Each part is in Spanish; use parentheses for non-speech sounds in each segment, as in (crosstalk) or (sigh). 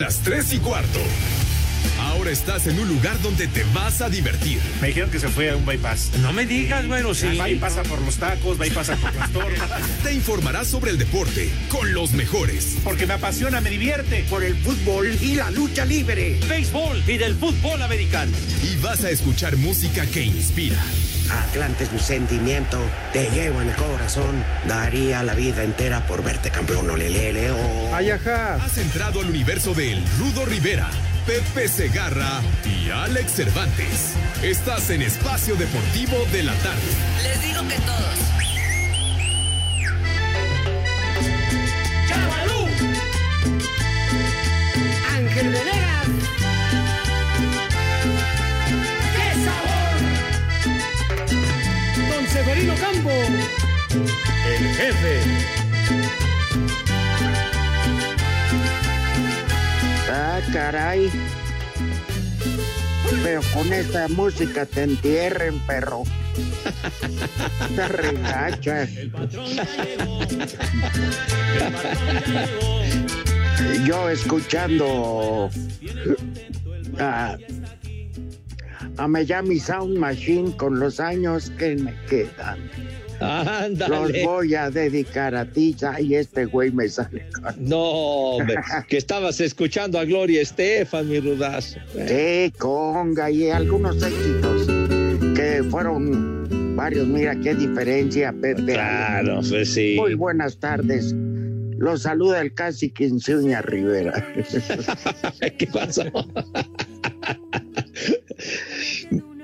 Las 3 y cuarto. Ahora estás en un lugar donde te vas a divertir. Me dijeron que se fue a un bypass. No me digas, bueno, sí. Va y pasa por los tacos, va y pasa por las tortas. (laughs) Te informarás sobre el deporte con los mejores. Porque me apasiona, me divierte. Por el fútbol y la lucha libre. Béisbol y del fútbol americano. Y vas a escuchar música que inspira. Atlante es mi sentimiento, te llevo en el corazón. Daría la vida entera por verte campeón, olelele, oh. Ayaja. Has entrado al universo del Rudo Rivera, Pepe Segarra y Alex Cervantes. Estás en Espacio Deportivo de la Tarde. Les digo que todos. ¡Chavalú! Ángel Venegas. ¡Qué sabor! Don Severino Campo. El jefe. Ah, caray. Pero con esta música te entierren, perro. (laughs) Está regacha. Yo escuchando a, a Miami Sound Machine con los años que me quedan. (laughs) Los voy a dedicar a ti, y este güey me sale con... No, hombre, que estabas escuchando a Gloria Estefan, mi rudazo. Sí, conga y algunos éxitos que fueron varios. Mira qué diferencia, Pepe. Claro, pues sí. Muy buenas tardes. Los saluda el casi Quinceña Rivera. (laughs) ¿Qué pasó? (laughs)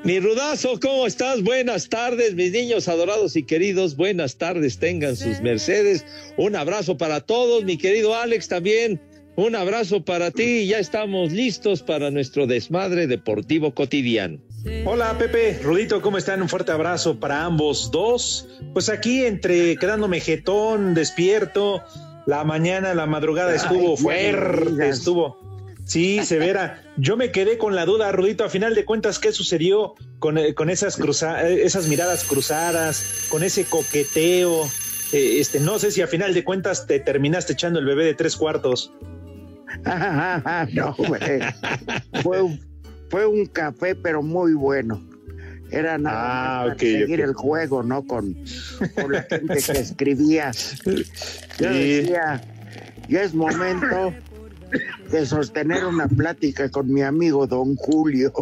Mi rudazo, ¿cómo estás? Buenas tardes, mis niños adorados y queridos. Buenas tardes, tengan sus mercedes. Un abrazo para todos, mi querido Alex también. Un abrazo para ti. Ya estamos listos para nuestro desmadre deportivo cotidiano. Hola Pepe, Rudito, ¿cómo están? Un fuerte abrazo para ambos dos. Pues aquí entre quedándome jetón, despierto, la mañana, la madrugada estuvo fuerte, estuvo. Sí, severa. Yo me quedé con la duda, Rudito, a final de cuentas, ¿qué sucedió con, eh, con esas, cruza eh, esas miradas cruzadas, con ese coqueteo? Eh, este, no sé si a final de cuentas te terminaste echando el bebé de tres cuartos. (laughs) no, güey. Fue, un- fue un café, pero muy bueno. Era nada Ah, más para seguir el juego, ¿no? Con, con la gente que escribía. (laughs) Yo Sí. decía, ya es momento de sostener una plática con mi amigo don Julio.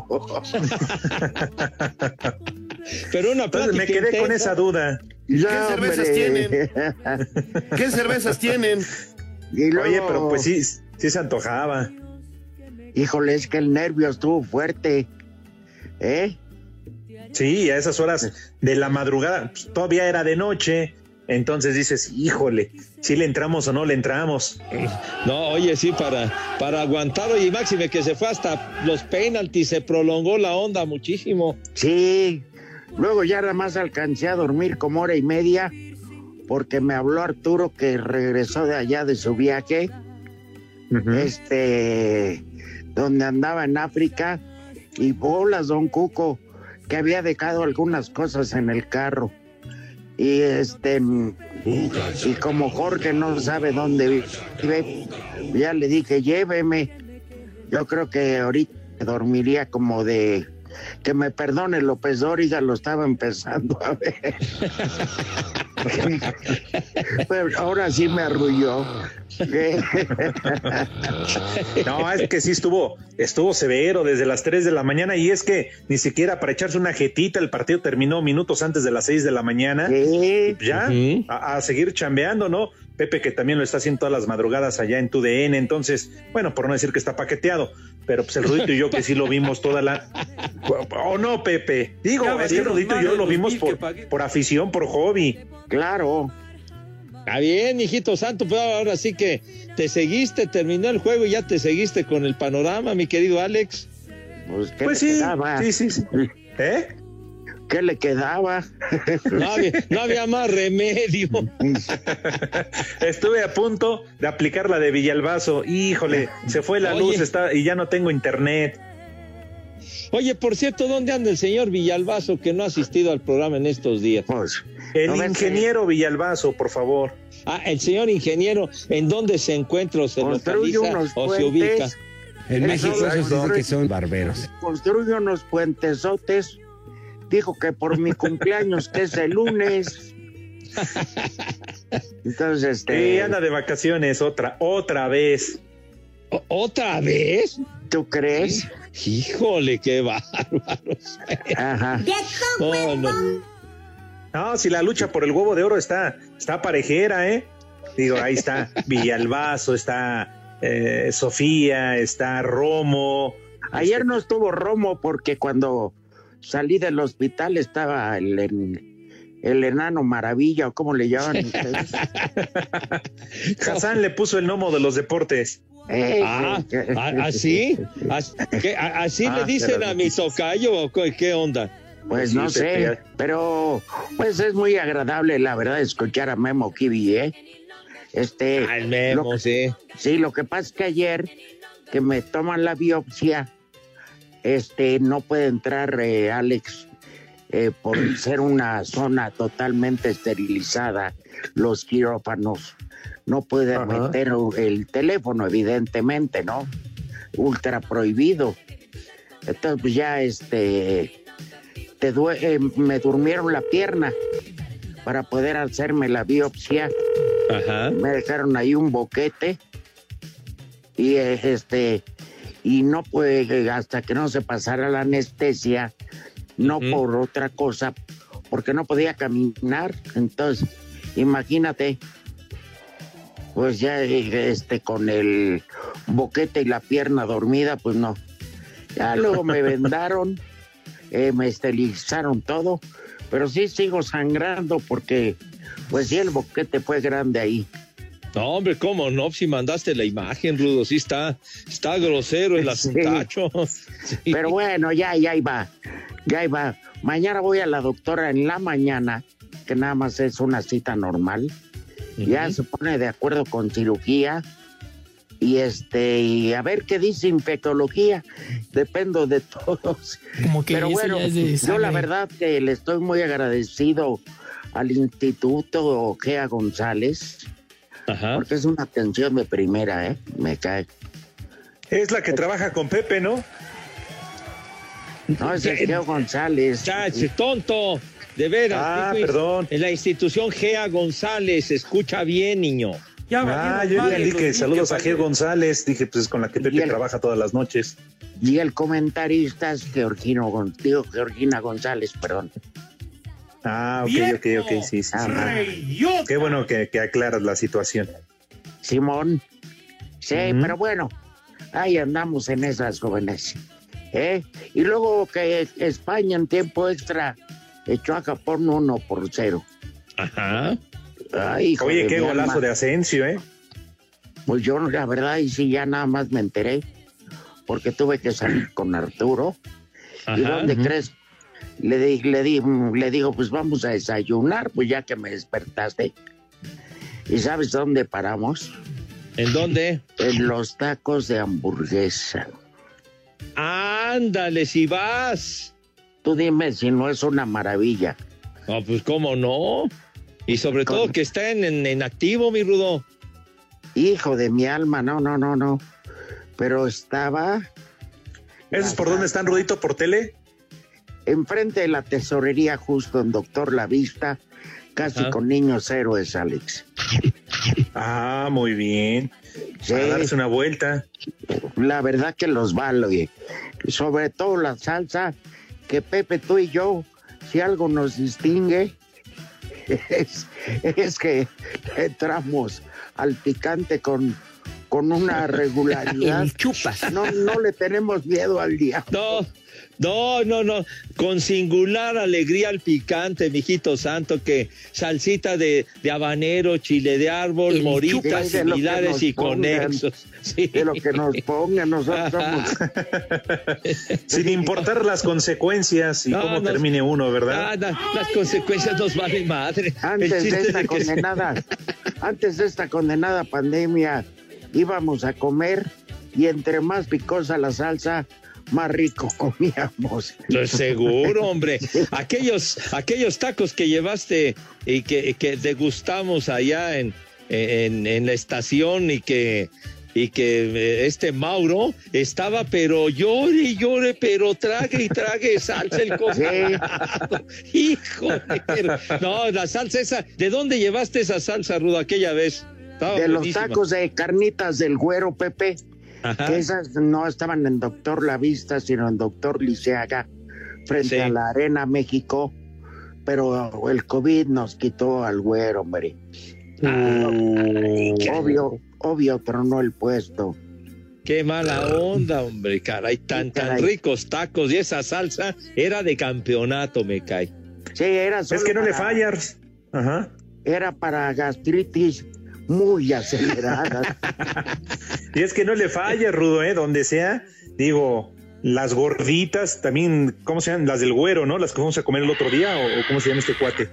Pero una Entonces me plática quedé con esa duda. Ya, ¿Qué cervezas hombre. (laughs) ¿Qué cervezas tienen? Y luego, Oye, pero pues sí, sí se antojaba. Híjole, es que el nervio estuvo fuerte. ¿Eh? Sí, a esas horas de la madrugada, pues, todavía era de noche. Entonces dices, híjole, si le entramos o no le entramos. (laughs) No, oye, sí, para, para aguantar, oye, Máxime, que se fue hasta los penaltis, se prolongó la onda muchísimo. Sí. Luego ya nada más alcancé a dormir como hora y media porque me habló Arturo que regresó de allá de su viaje, este, donde andaba en África y bolas, don Cuco, que había dejado algunas cosas en el carro. Y este, y como Jorge no sabe dónde vive, ya le dije, lléveme. Yo creo que ahorita dormiría como de que me perdone López Dóriga, lo estaba empezando a ver. (laughs) Pero ahora sí me arrulló. (laughs) No, es que sí estuvo, estuvo severo desde las 3 de la mañana y es que ni siquiera para echarse una jetita el partido terminó minutos antes de las 6 de la mañana. Pues ya, a, a seguir chambeando, ¿no? Pepe que también lo está haciendo todas las madrugadas allá en tu DN, entonces, bueno, por no decir que está paqueteado, pero pues el Rudito y yo que sí lo vimos toda la... (laughs) ¿O no, Pepe? Digo, Ya es que el Rudito y yo lo vimos por, por afición, por hobby. claro. Está bien, hijito santo, pero ahora sí que te seguiste, terminó el juego y ya te seguiste con el panorama, mi querido Alex. Pues, ¿qué Pues sí, sí, sí, sí. (laughs) ¿Eh? ¿Qué le quedaba? No había, no había más remedio. (laughs) Estuve a punto de aplicar la de Villalbazo. Híjole, se fue la Oye. luz está, y ya no tengo internet. Oye, por cierto, ¿dónde anda el señor Villalbazo que no ha asistido al programa en estos días? Pues, El ¿no ves que ingeniero Villalbazo, por favor. Ah, el señor ingeniero, ¿en dónde se encuentra o se Construye localiza unos o se ubica? En México esos son construye- que son barberos. Construye unos puentesotes. Dijo que por mi cumpleaños, que es el lunes. Entonces, Sí, este, anda de vacaciones, otra, otra vez. ¿O- ¿Otra vez? ¿tú crees? Híjole, qué bárbaros. Ajá. No, no. No, si la lucha por el huevo de oro está, está parejera, ¿eh? Digo, ahí está (laughs) Villalbazo, está eh, Sofía, está Romo. Ayer no estuvo Romo porque cuando salí del hospital estaba el, en- el enano maravilla, o como le llaman (laughs) ustedes. Hassan le puso el gnomo de los deportes. Eh, Ah, que- que- ¿a- ¿así? ¿As- qué? ¿A- ¿Así Ah, le dicen pero- a mi tocayo o qué, onda? Pues Sí, no sé, pero pues es muy agradable, la verdad, escuchar a Memo Kibi, ¿eh? Este, Al memo, lo- sí. sí, lo que pasa es que ayer que me toman la biopsia, este, no puede entrar eh, Alex eh, por (clears throat) ser una zona totalmente esterilizada, los quirófanos. No puede Ajá. meter el teléfono, evidentemente, ¿no? Ultra prohibido. Entonces, pues ya, este, te eh, me durmieron la pierna para poder hacerme la biopsia. Ajá. Me dejaron ahí un boquete y eh, este y no puede hasta que no se pasara la anestesia, no por otra cosa, porque no podía caminar. Entonces, imagínate, pues ya este con el boquete y la pierna dormida, pues no. Ya (laughs) luego me vendaron, eh, me esterilizaron todo, pero sí sigo sangrando porque, pues sí, el boquete fue grande ahí. No, hombre, ¿cómo no? Si mandaste la imagen, Rudo, sí está, está grosero el (laughs) asuntacho. Sí. Pero bueno, ya, ya iba, ya iba. Mañana voy a la doctora en la mañana, que nada más es una cita normal. Ya se pone de acuerdo con cirugía. Y este, y a ver qué dice infectología. Dependo de todos. Como que Pero bueno, ya es de yo la verdad que le estoy muy agradecido al Instituto Gea González, Ajá. porque es una atención de primera, ¿eh? Me cae. Es la que trabaja con Pepe, ¿no? No, es el Gea González. Chache, tonto. De veras. Ah, perdón. En la institución Gea González, escucha bien, niño. Ya Ah, yo que niños saludos a Gil González. Dije, pues con la que Pepe trabaja todas las noches. Y el comentarista es Georgino, digo, Georgina González, perdón. Ah, ok, ¡Viejo! ok, ok, sí, sí. sí. Qué bueno que, que aclaras la situación. Simón. Sí, pero bueno, ahí andamos en esas jóvenes. ¿eh? Y luego que España en tiempo extra echó a Japón uno por cero. Ajá. Ay, hijo Oye, qué golazo alma. de Asensio, ¿eh? Pues yo, la verdad, y sí, ya nada más me enteré, porque tuve que salir con Arturo. ¿Y Ajá. dónde crees? Le, di, le, di, le digo, pues vamos a desayunar, pues ya que me despertaste. ¿Y sabes dónde paramos? ¿En dónde? En los tacos de hamburguesa. Ándale, si vas. Tú dime si no es una maravilla. No, pues cómo no. Y sobre Con- todo que está en, en- en activo, mi Rudo. Hijo de mi alma, no, no, no, no. Pero estaba ¿Eso es por dónde están, Rudito? ¿Por tele? Enfrente de la tesorería, justo en Doctor La Vista, casi Ajá. con niños héroes, Alex. Ah, muy bien. Sí, A darse una vuelta. la verdad que los valo. y Sobre todo la salsa, que Pepe, tú y yo, si algo nos distingue, (laughs) es, es que entramos al picante con, con una (laughs) regularidad. El chupas. No, no le tenemos miedo al día. No, No, no, no. Con singular alegría al picante, mijito santo, que salsita de, de habanero, chile de árbol, moritas de similares nos y pongan. conexos. Sí. De lo que nos pongan, nosotros. (laughs) Sin importar las consecuencias y No, cómo termine uno, ¿verdad? Ah, las consecuencias nos valen madre. Antes de esta condenada, antes de esta condenada pandemia, íbamos a comer y entre más picosa la salsa, más rico (laughs) comíamos. Pues seguro, hombre. Aquellos, aquellos tacos que llevaste y que, que degustamos allá en, en, en la estación y que, y que eh, este Mauro estaba, pero llore y llore, pero trague y trague salsa el cocinado. Híjole. (laughs) No, la salsa esa, ¿de dónde llevaste esa salsa, Rudo, aquella vez? Estaba De los tacos de carnitas del güero Pepe, Ajá. que esas no estaban en Doctor La Vista, sino en Doctor Liceaga, frente Sí. a la Arena México. Pero el COVID nos quitó al güero, hombre. Obvio, obvio, tronó el puesto. Qué mala onda, hombre, caray, tan, tan ricos tacos y esa salsa era de campeonato, me cae. Sí, era Es que no le fallas. Ajá. Era para gastritis muy aceleradas. (laughs) Y es que no le fallas, Rudo, ¿eh? Donde sea, digo, las gorditas también, ¿cómo se llaman? Las del güero, ¿no? Las que fuimos a comer el otro día, o, ¿cómo se llama este cuate?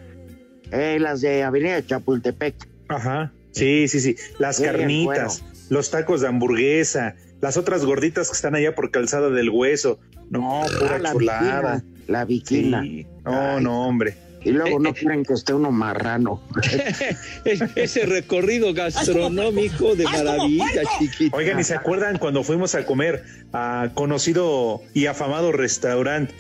Eh, las de Avenida Chapultepec. Ajá. Sí, sí, sí. Las Sí, carnitas, los tacos de hamburguesa, las otras gorditas que están allá por calzada del hueso. No, pura Ah, la chulada. viquina, la viquina. Sí. No, Ay. no, hombre. Y luego no quieren que esté uno marrano. Es- (laughs) Ese recorrido gastronómico de maravilla, chiquito. Oigan, ¿y se acuerdan cuando fuimos a comer a conocido y afamado restaurante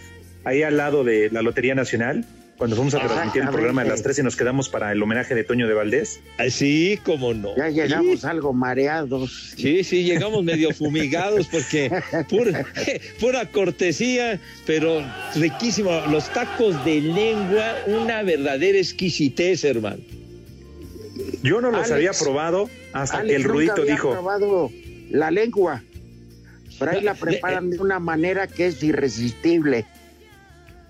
ahí al lado de la Lotería Nacional? Cuando fuimos a transmitir el programa de las tres y nos quedamos para el homenaje de Toño de Valdés. Sí, cómo no. Ya llegamos algo mareados. Sí, sí, llegamos medio fumigados porque pura, (laughs) pura cortesía, pero riquísimo. Los tacos de lengua, una verdadera exquisitez, hermano. Yo no los Alex- había probado hasta Alex que el había dijo, probado la lengua. Pero ahí la preparan de una manera que es irresistible.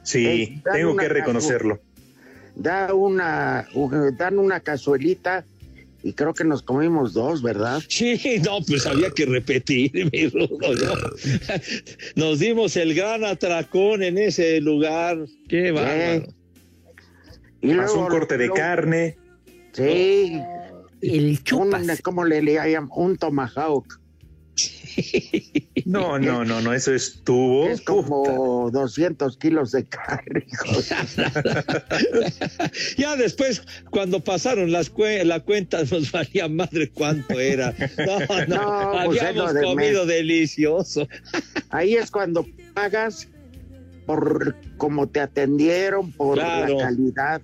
Sí, Eh, tengo que reconocerlo. Da una, dan una cazuelita y creo que nos comimos dos, ¿verdad? Sí, no, pues había que repetir, (laughs) mi rudo. ¿no? Nos dimos el gran atracón en ese lugar. Qué bárbaro. Y Pasó un corte de carne. Sí. El Un, chupas. ¿Cómo le llaman? Un tomahawk. No, no, no, no, eso estuvo. Es como 200 kilos de carne. (laughs) Ya después, cuando pasaron las cue- la cuenta, nos valía madre cuánto era. No, no, (laughs) No, pues es habíamos de comido delicioso. Ahí es cuando pagas por cómo te atendieron, por Claro. la calidad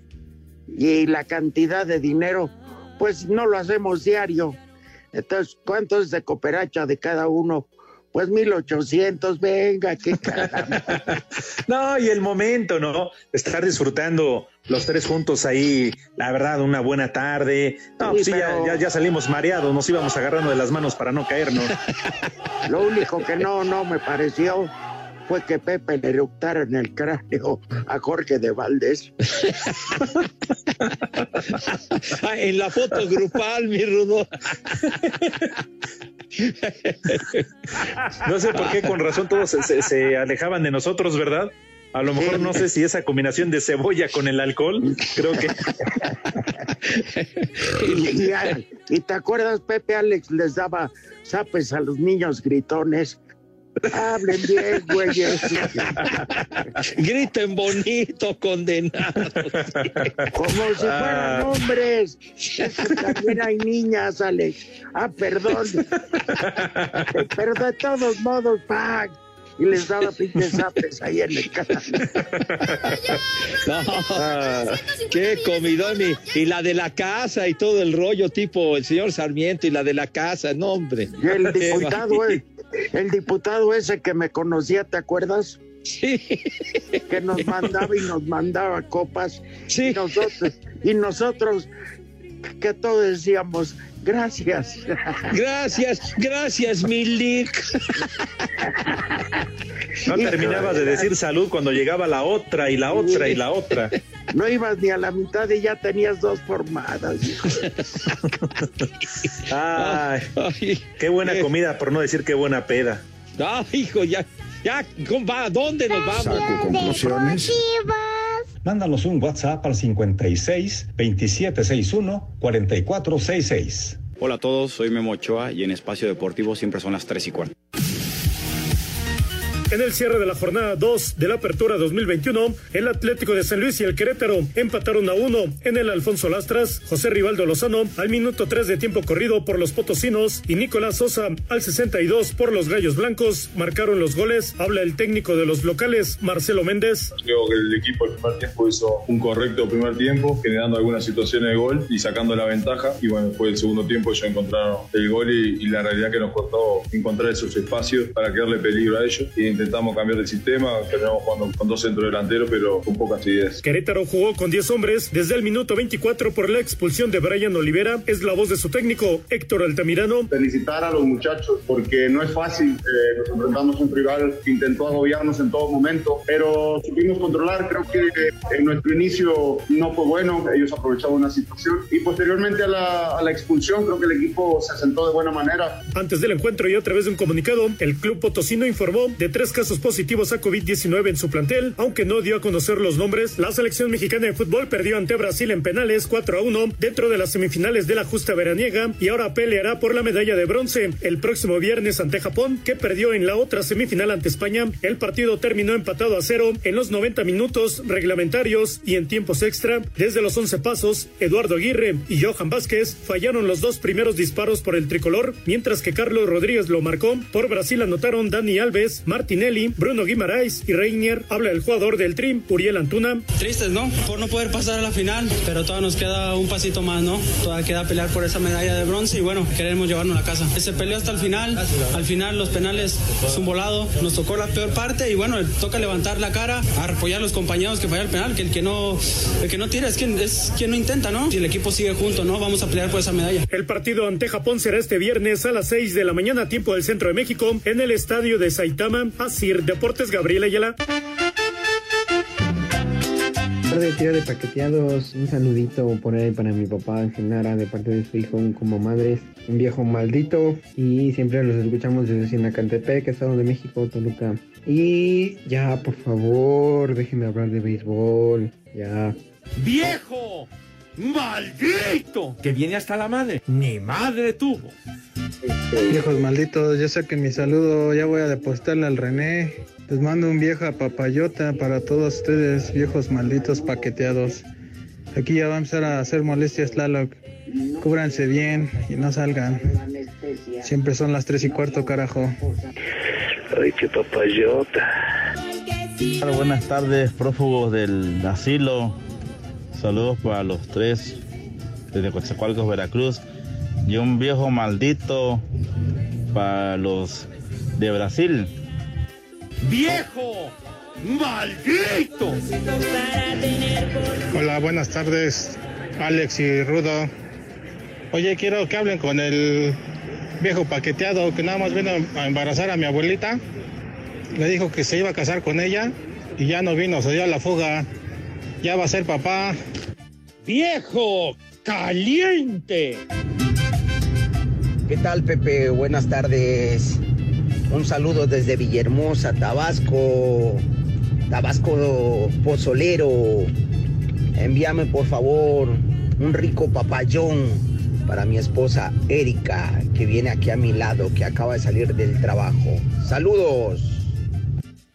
y la cantidad de dinero. Pues no lo hacemos diario. Entonces, ¿cuánto es de cooperacha de cada uno? Pues 1800, venga, qué (laughs) caramba. No, y el momento, ¿no? Estar disfrutando los tres juntos ahí, la verdad, una buena tarde. No, Sí, pues sí, ya- pero- ya, ya salimos mareados, nos íbamos agarrando de las manos para no caernos. (laughs) Lo único que no, no me pareció fue que Pepe le eructara en el cráneo a Jorge de Valdés. (laughs) Ah, en la foto grupal, mi rudo. No sé por qué, con razón todos se, se- se alejaban de nosotros, ¿verdad? A lo mejor Sí. no sé si esa combinación de cebolla con el alcohol, creo que Y, y- y te acuerdas, Pepe Alex les daba zapes a los niños gritones. Hablen bien, güeyes. Griten bonito, condenados. Como si fueran hombres. Es que también hay niñas, Alex. Ah, perdón. Pero de todos modos, ¡pac! Y les daba pinches zapes ahí en el canal. No, qué comidón. Y, y la de la casa y todo el rollo, tipo el señor Sarmiento y la de la casa, no, hombre. Y el diputado, eh, el diputado ese que me conocía, ¿te acuerdas? Sí, Que nos mandaba y nos mandaba copas. sí. Y nosotros, y nosotros que todos decíamos, gracias. Gracias, gracias, Milik. No terminabas de decir salud cuando llegaba la otra y la otra y la otra. No ibas ni a la mitad y ya tenías dos formadas. Ay, qué buena comida, por no decir qué buena peda. Ah, hijo, ya, ya, ¿a dónde nos vamos? Saco conclusiones. Mándanos un WhatsApp al 56 2761 4466. Hola a todos, soy Memo Ochoa y en Espacio Deportivo siempre son las 3 y cuarto. En el cierre de la jornada 2 de la Apertura 2021, el Atlético de San Luis y el Querétaro empataron a uno en el Alfonso Lastras, José Rivaldo Lozano al minuto 3 de tiempo corrido por los potosinos y Nicolás Sosa al 62 por los Gallos Blancos marcaron los goles. Habla el técnico de los locales, Marcelo Méndez. Creo que el equipo el primer tiempo hizo un correcto primer tiempo, generando algunas situaciones de gol y sacando la ventaja. Y bueno, después del segundo tiempo ellos encontraron el gol y, y la realidad que nos costó encontrar esos espacios para crearle peligro a ellos. Y intentamos cambiar el sistema, terminamos jugando con dos centros delanteros, pero con pocas ideas. Querétaro jugó con 10 hombres desde el minuto 24 por la expulsión de Brian Olivera. Es la voz de su técnico, Héctor Altamirano. Felicitar a los muchachos porque no es fácil. Eh, nos enfrentamos a un rival que intentó agobiarnos en todo momento, pero supimos controlar. Creo que en nuestro inicio no fue bueno. Ellos aprovechaban una situación y posteriormente a la, a la expulsión creo que el equipo se sentó de buena manera. Antes del encuentro y a través de un comunicado, el club potosino informó de tres casos positivos a COVID-19 en su plantel, aunque no dio a conocer los nombres. La selección mexicana de fútbol perdió ante Brasil en penales 4 a 1 dentro de las semifinales de la justa veraniega y ahora peleará por la medalla de bronce el próximo viernes ante Japón, que perdió en la otra semifinal ante España. El partido terminó empatado a cero en los 90 minutos reglamentarios y en tiempos extra. Desde los 11 pasos, Eduardo Aguirre y Johan Vázquez fallaron los dos primeros disparos por el tricolor, mientras que Carlos Rodríguez lo marcó. Por Brasil anotaron Dani Alves, Martinelli, Bruno Guimaraes y Reinier. Habla el jugador del Trim, Uriel Antuna. Tristes, ¿no? Por no poder pasar a la final, pero todavía nos queda un pasito más, ¿no? Todavía queda pelear por esa medalla de bronce y bueno, queremos llevarnos a la casa. Se peleó hasta el final, al final los penales es un volado, nos tocó la peor parte y bueno, toca levantar la cara, apoyar a los compañeros que falla el penal, que el que no, el que no tira es quien, es quien no intenta, ¿no? Si el equipo sigue junto, ¿no? Vamos a pelear por esa medalla. El partido ante Japón será este viernes a las 6 de la mañana, tiempo del centro de México, en el estadio de Saitama, Asir Deportes Gabriel Ayala. de tía de paqueteados, un saludito por ahí para mi papá Genara de parte de su hijo, un como madres, un viejo maldito y siempre los escuchamos desde Sinacantepec, Estado de México, Toluca. Y ya, por favor, déjenme hablar de béisbol, ya. ¡Viejo! ¡Maldito! Que viene hasta la madre. Ni madre tuvo. Viejos malditos, yo sé que mi saludo ya voy a depositarle al René. Les mando un vieja papayota para todos ustedes, viejos malditos paqueteados. Aquí ya va a empezar a hacer molestias Tlaloc. Cúbranse bien y no salgan. Siempre son las tres y cuarto, carajo. Ay, qué papayota. Buenas tardes, prófugos del asilo. Saludos para los tres desde Coatzacoalcos, Veracruz. Y un viejo maldito para los de Brasil. ¡Viejo! ¡Maldito! Hola, buenas tardes, Alex y Rudo. Oye, quiero que hablen con el viejo paqueteado que nada más vino a embarazar a mi abuelita. Le dijo que se iba a casar con ella y ya no vino, se dio a la fuga. Ya va a ser papá. ¡Viejo! ¡Caliente! ¿Qué tal, Pepe? Buenas tardes. Un saludo desde Villahermosa, Tabasco. Tabasco Pozolero. Envíame, por favor, un rico papayón para mi esposa Erika, que viene aquí a mi lado, que acaba de salir del trabajo. Saludos.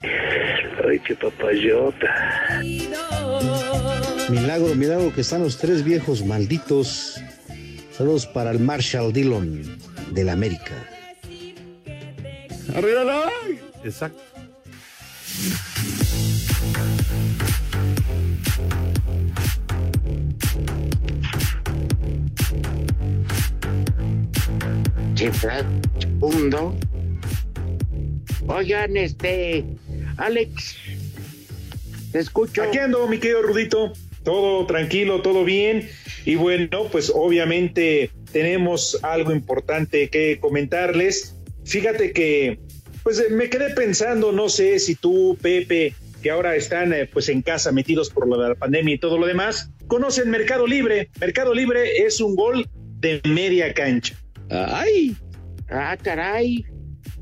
Ay, qué papayota. Milagro, milagro que están los tres viejos malditos. Saludos para el Marshall Dillon del América. ¡Arriba la! Exacto. Segundo. Oigan, este, Alex, te escucho. Aquí ando, mi querido Rudito. Todo tranquilo, todo bien. Y bueno, pues obviamente tenemos algo importante que comentarles. Fíjate que Pues eh, me quedé pensando, no sé si tú, Pepe, que ahora están eh, pues en casa metidos por lo de la pandemia y todo lo demás, conocen Mercado Libre. Mercado Libre es un gol de media cancha. ¡Ay! Ah, caray.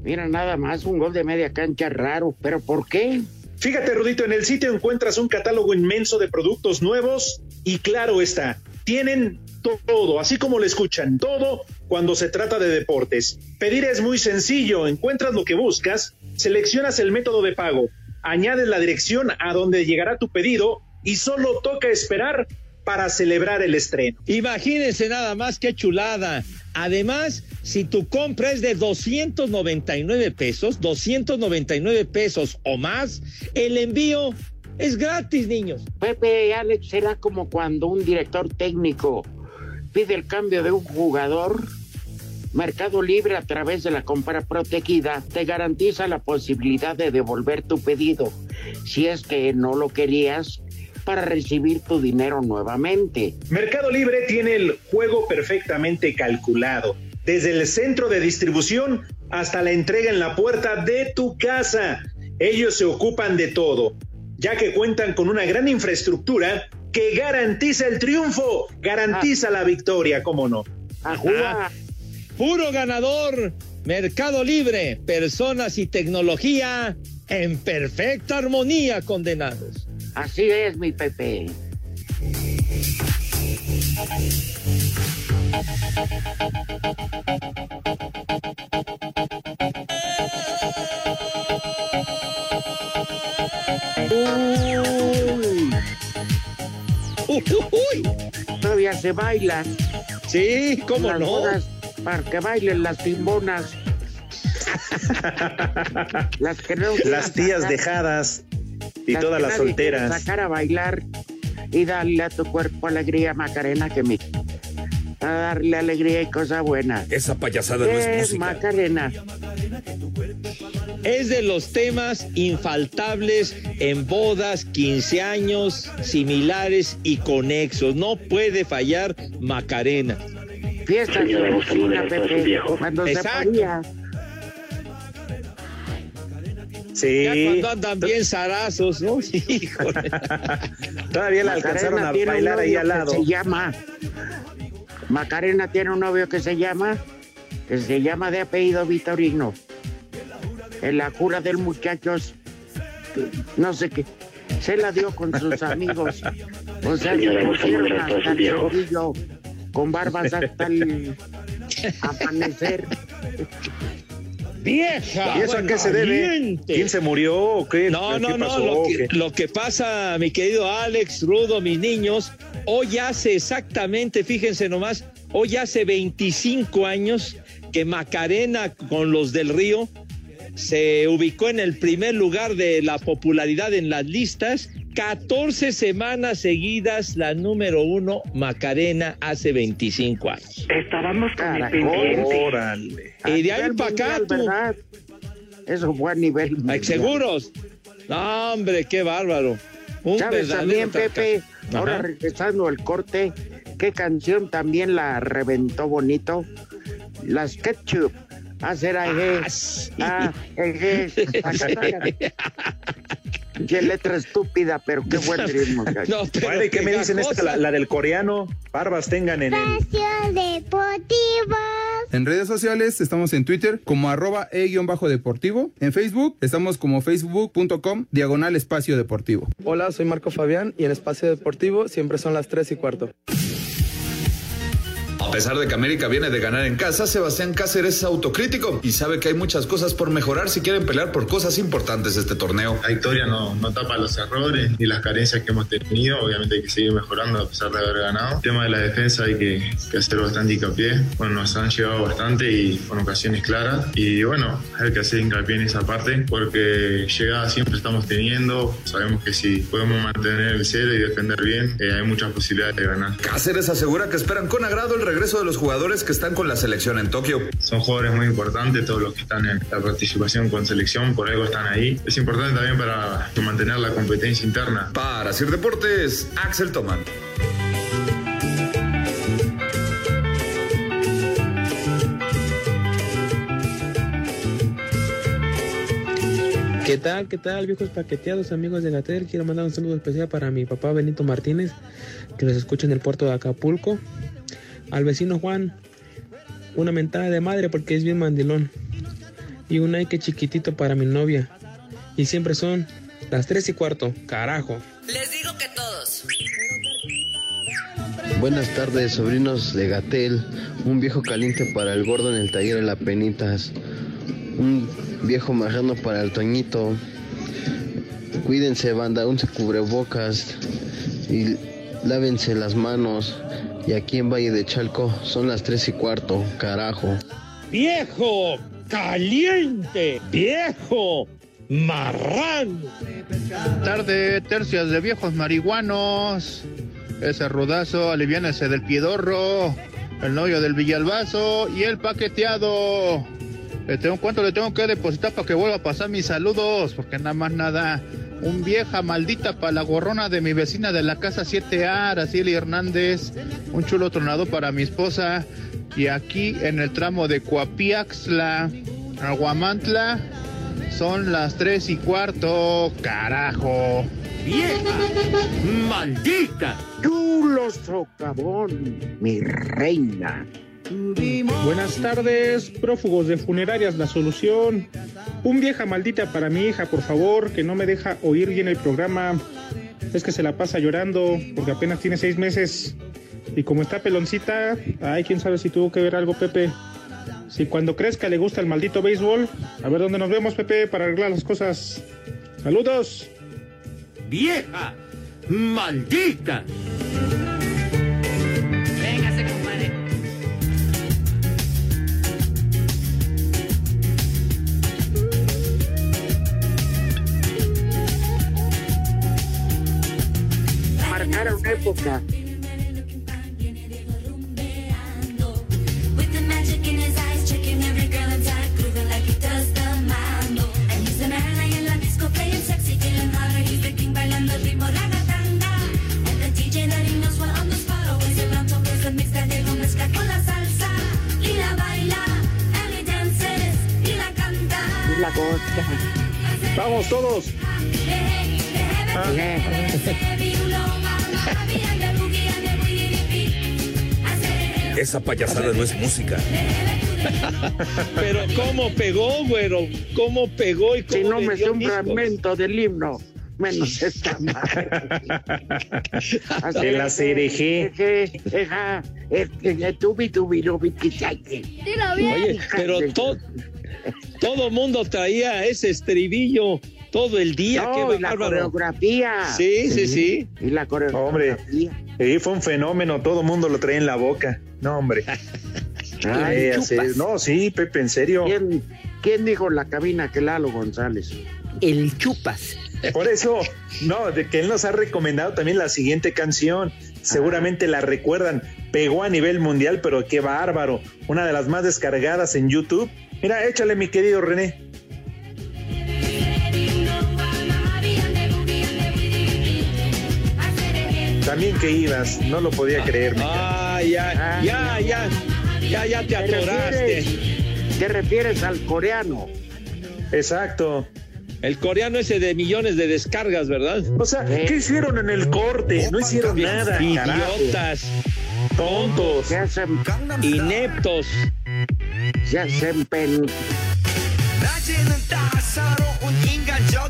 Mira, nada más un gol de media cancha raro. ¿Pero por qué? Fíjate, Rudito, en el sitio encuentras un catálogo inmenso de productos nuevos y claro está, tienen todo, así como lo escuchan, todo cuando se trata de deportes. Pedir es muy sencillo, encuentras lo que buscas, seleccionas el método de pago, añades la dirección a donde llegará tu pedido y solo toca esperar para celebrar el estreno. Imagínense nada más qué chulada. Además, si tu compra es de 299 pesos, 299 pesos o más, el envío es gratis, niños. Pepe, Alex, será como cuando un director técnico pide el cambio de un jugador. Mercado Libre a través de la compra protegida te garantiza la posibilidad de devolver tu pedido si es que no lo querías para recibir tu dinero nuevamente. Mercado Libre tiene el juego perfectamente calculado, desde el centro de distribución hasta la entrega en la puerta de tu casa. Ellos se ocupan de todo, ya que cuentan con una gran infraestructura que garantiza el triunfo, garantiza la victoria, ¿cómo no? Ah, puro ganador, Mercado Libre, personas y tecnología en perfecta armonía condenados. Así es, mi Pepe. Uy. Uy. Todavía se baila. Sí, cómo Las no. bodas para que bailen las timbonas. (laughs) las que no Las tías sacar- dejadas y las todas las solteras. Sacar a bailar y darle a tu cuerpo alegría, Macarena, que me. A darle alegría y cosa buena. Esa payasada no ¿Qué es es música. Macarena? Es de los temas infaltables en bodas, 15 años, similares y conexos. No puede fallar Macarena. Fiesta Señora, en ¿gusta Pepe. viejo? Cuando Exacto. se podía. Sí. Ya cuando andan bien zarazos, ¿no? (laughs) Híjole. (laughs) Todavía la alcanzaron Macarena a bailar ahí novio al lado. Se llama. Macarena tiene un novio que se llama. Que se llama de apellido Vitorino. En la cura del muchachos. No sé qué. Se la dio con sus (laughs) amigos. O sea, se cepillo con barbas hasta el amanecer. ¡Vieja! ¿Y eso a qué se debe? ¿Quién se murió o qué? No, ¿Qué no, no. pasó? Lo ¿O que, lo que pasa, mi querido Alex, Rudo, mis niños, hoy hace exactamente, fíjense nomás, hoy hace 25 años que Macarena con los del Río se ubicó en el primer lugar de la popularidad en las listas. 14 semanas seguidas, la número uno, Macarena, hace 25 años. Estábamos con el Caracol. pendiente. Órale. Y de A ahí para acá. Eso fue a nivel. Ay, mundial. ¿Seguros? No, hombre, qué bárbaro. Un ¿Sabes también, Pepe? Ajá. Ahora regresando al corte, ¿qué canción también la reventó bonito? Las Ketchup. Hacer ahí. Ah, sí. Ah, (laughs) eje. (laughs) Qué letra estúpida, pero qué buen (laughs) ritmo. No, pero Vale, ¿qué me dicen esta, la, la del coreano? Barbas tengan en el... Espacio Deportivo. En redes sociales estamos en Twitter como arroba e-deportivo. En Facebook estamos como facebook.com diagonal espacio deportivo. Hola, soy Marco Fabián y en Espacio Deportivo siempre son las 3 y cuarto. A pesar de que América viene de ganar en casa, Sebastián Cáceres es autocrítico y sabe que hay muchas cosas por mejorar si quieren pelear por cosas importantes este torneo. La victoria no, no tapa los errores ni las carencias que hemos tenido. Obviamente hay que seguir mejorando a pesar de haber ganado. El tema de la defensa hay que, que hacer bastante hincapié. Bueno, nos han llegado bastante y con ocasiones claras. Y bueno, hay que hacer hincapié en esa parte porque llegadas siempre estamos teniendo. Sabemos que si podemos mantener el cero y defender bien, eh, hay muchas posibilidades de ganar. Cáceres asegura que esperan con agrado el regreso de los jugadores que están con la selección en Tokio. Son jugadores muy importantes, todos los que están en la participación con selección, por algo están ahí. Es importante también para mantener la competencia interna. Para Sir Deportes, Axel Toman. ¿Qué tal? ¿Qué tal, viejos paqueteados, amigos de Gatel? Quiero mandar un saludo especial para mi papá Benito Martínez, que los escucha en el puerto de Acapulco. Al vecino Juan, una mentada de madre porque es bien mandilón. Y un Nike chiquitito para mi novia. Y siempre son las tres y cuarto, carajo. Les digo que todos. Buenas tardes, sobrinos de Gatel. Un viejo caliente para el gordo en el taller de la Penitas. Un viejo marrano para el Toñito. Cuídense, banda, un se cubrebocas y lávense las manos. Y aquí en Valle de Chalco son las tres y cuarto, carajo. Viejo caliente, viejo marrano. Tarde, tercias de viejos marihuanos. Ese rudazo, aliviánese del piedorro. El novio del Villalbazo y el paqueteado. Le tengo, ¿Cuánto le tengo que depositar para que vuelva a pasar mis saludos? Porque nada más nada. Un vieja maldita para la gorrona de mi vecina de la casa 7A, Araceli Hernández. Un chulo tronado para mi esposa. Y aquí en el tramo de Coapiaxla, Aguamantla, son las tres y cuarto, carajo. ¡Vieja! ¡Maldita! Chulo socavón, mi reina. Buenas tardes, prófugos de funerarias La Solución. Un vieja maldita para mi hija, por favor, que no me deja oír bien el programa. Es que se la pasa llorando porque apenas tiene seis meses. Y como está peloncita, ay, quién sabe si tuvo que ver algo, Pepe. Si cuando crezca le gusta el maldito béisbol, a ver dónde nos vemos, Pepe, para arreglar las cosas. Saludos. ¡Vieja! ¡Maldita! Y la costa. Vamos todos. Esa payasada no es música. (laughs) Pero cómo pegó, güero, cómo pegó y cómo Si no me sé dio un discos. fragmento del himno, menos esta madre. (laughs) El la. Dilo Oye, pero to- todo mundo traía ese estribillo todo el día. No, qué y la coreografía. Sí, sí, sí. Y la coreografía. Hombre, sí, fue un fenómeno, todo el mundo lo traía en la boca. No, hombre. (laughs) Ay, Eh, no, sí, Pepe, en serio. ¿Quién, quién dijo la cabina que Lalo González? El chupas. Por eso, no, de que él nos ha recomendado también la siguiente canción. Seguramente la recuerdan. Pegó a nivel mundial, pero qué bárbaro. Una de las más descargadas en YouTube. Mira, échale, mi querido René. También que ibas, no lo podía creer. mi Ah, ya, ya, ya. Ya, ya te ¿Te atoraste. refieres, te refieres al coreano? Exacto. El coreano ese de millones de descargas, ¿verdad? O sea, ¿qué hicieron en el corte? No hicieron nada. Idiotas, Tontos. Se hacen, ineptos. se hacen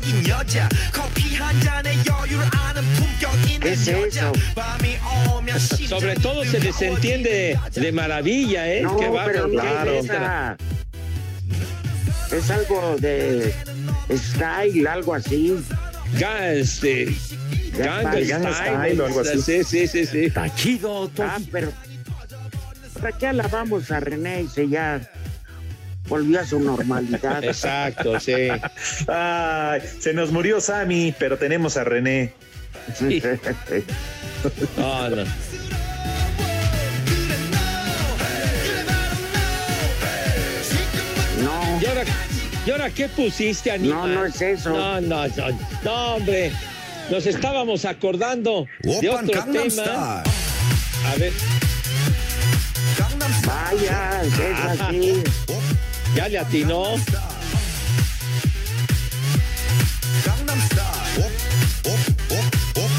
pen... 낮에는 따사로운 인간적인 여자 커피 한 잔에 여유를 아는 품격 있는 ¿Qué es 여자 eso? 밤이 오면 Sobre todo se les entiende de maravilla, ¿eh? No, Qué pero bárbaro. no Claro. es esa. Es algo de style, algo así. Ga- este, Gangnam Gangnam Style, Style o algo así. Sí, sí, sí, sí. Está chido, Ah, pero ¿para qué alabamos a René y se ya volvió a su normalidad? Exacto, sí. (laughs) Ay, se nos murió Sammy, pero tenemos a René. No, no. No, ¿Y ahora, ¿Y ahora qué pusiste, no, animal? no es eso. No, no, no, no, hombre. Nos estábamos acordando de otro Gangnam tema. Style. A ver, Vaya, es así. (laughs) Ya le atinó.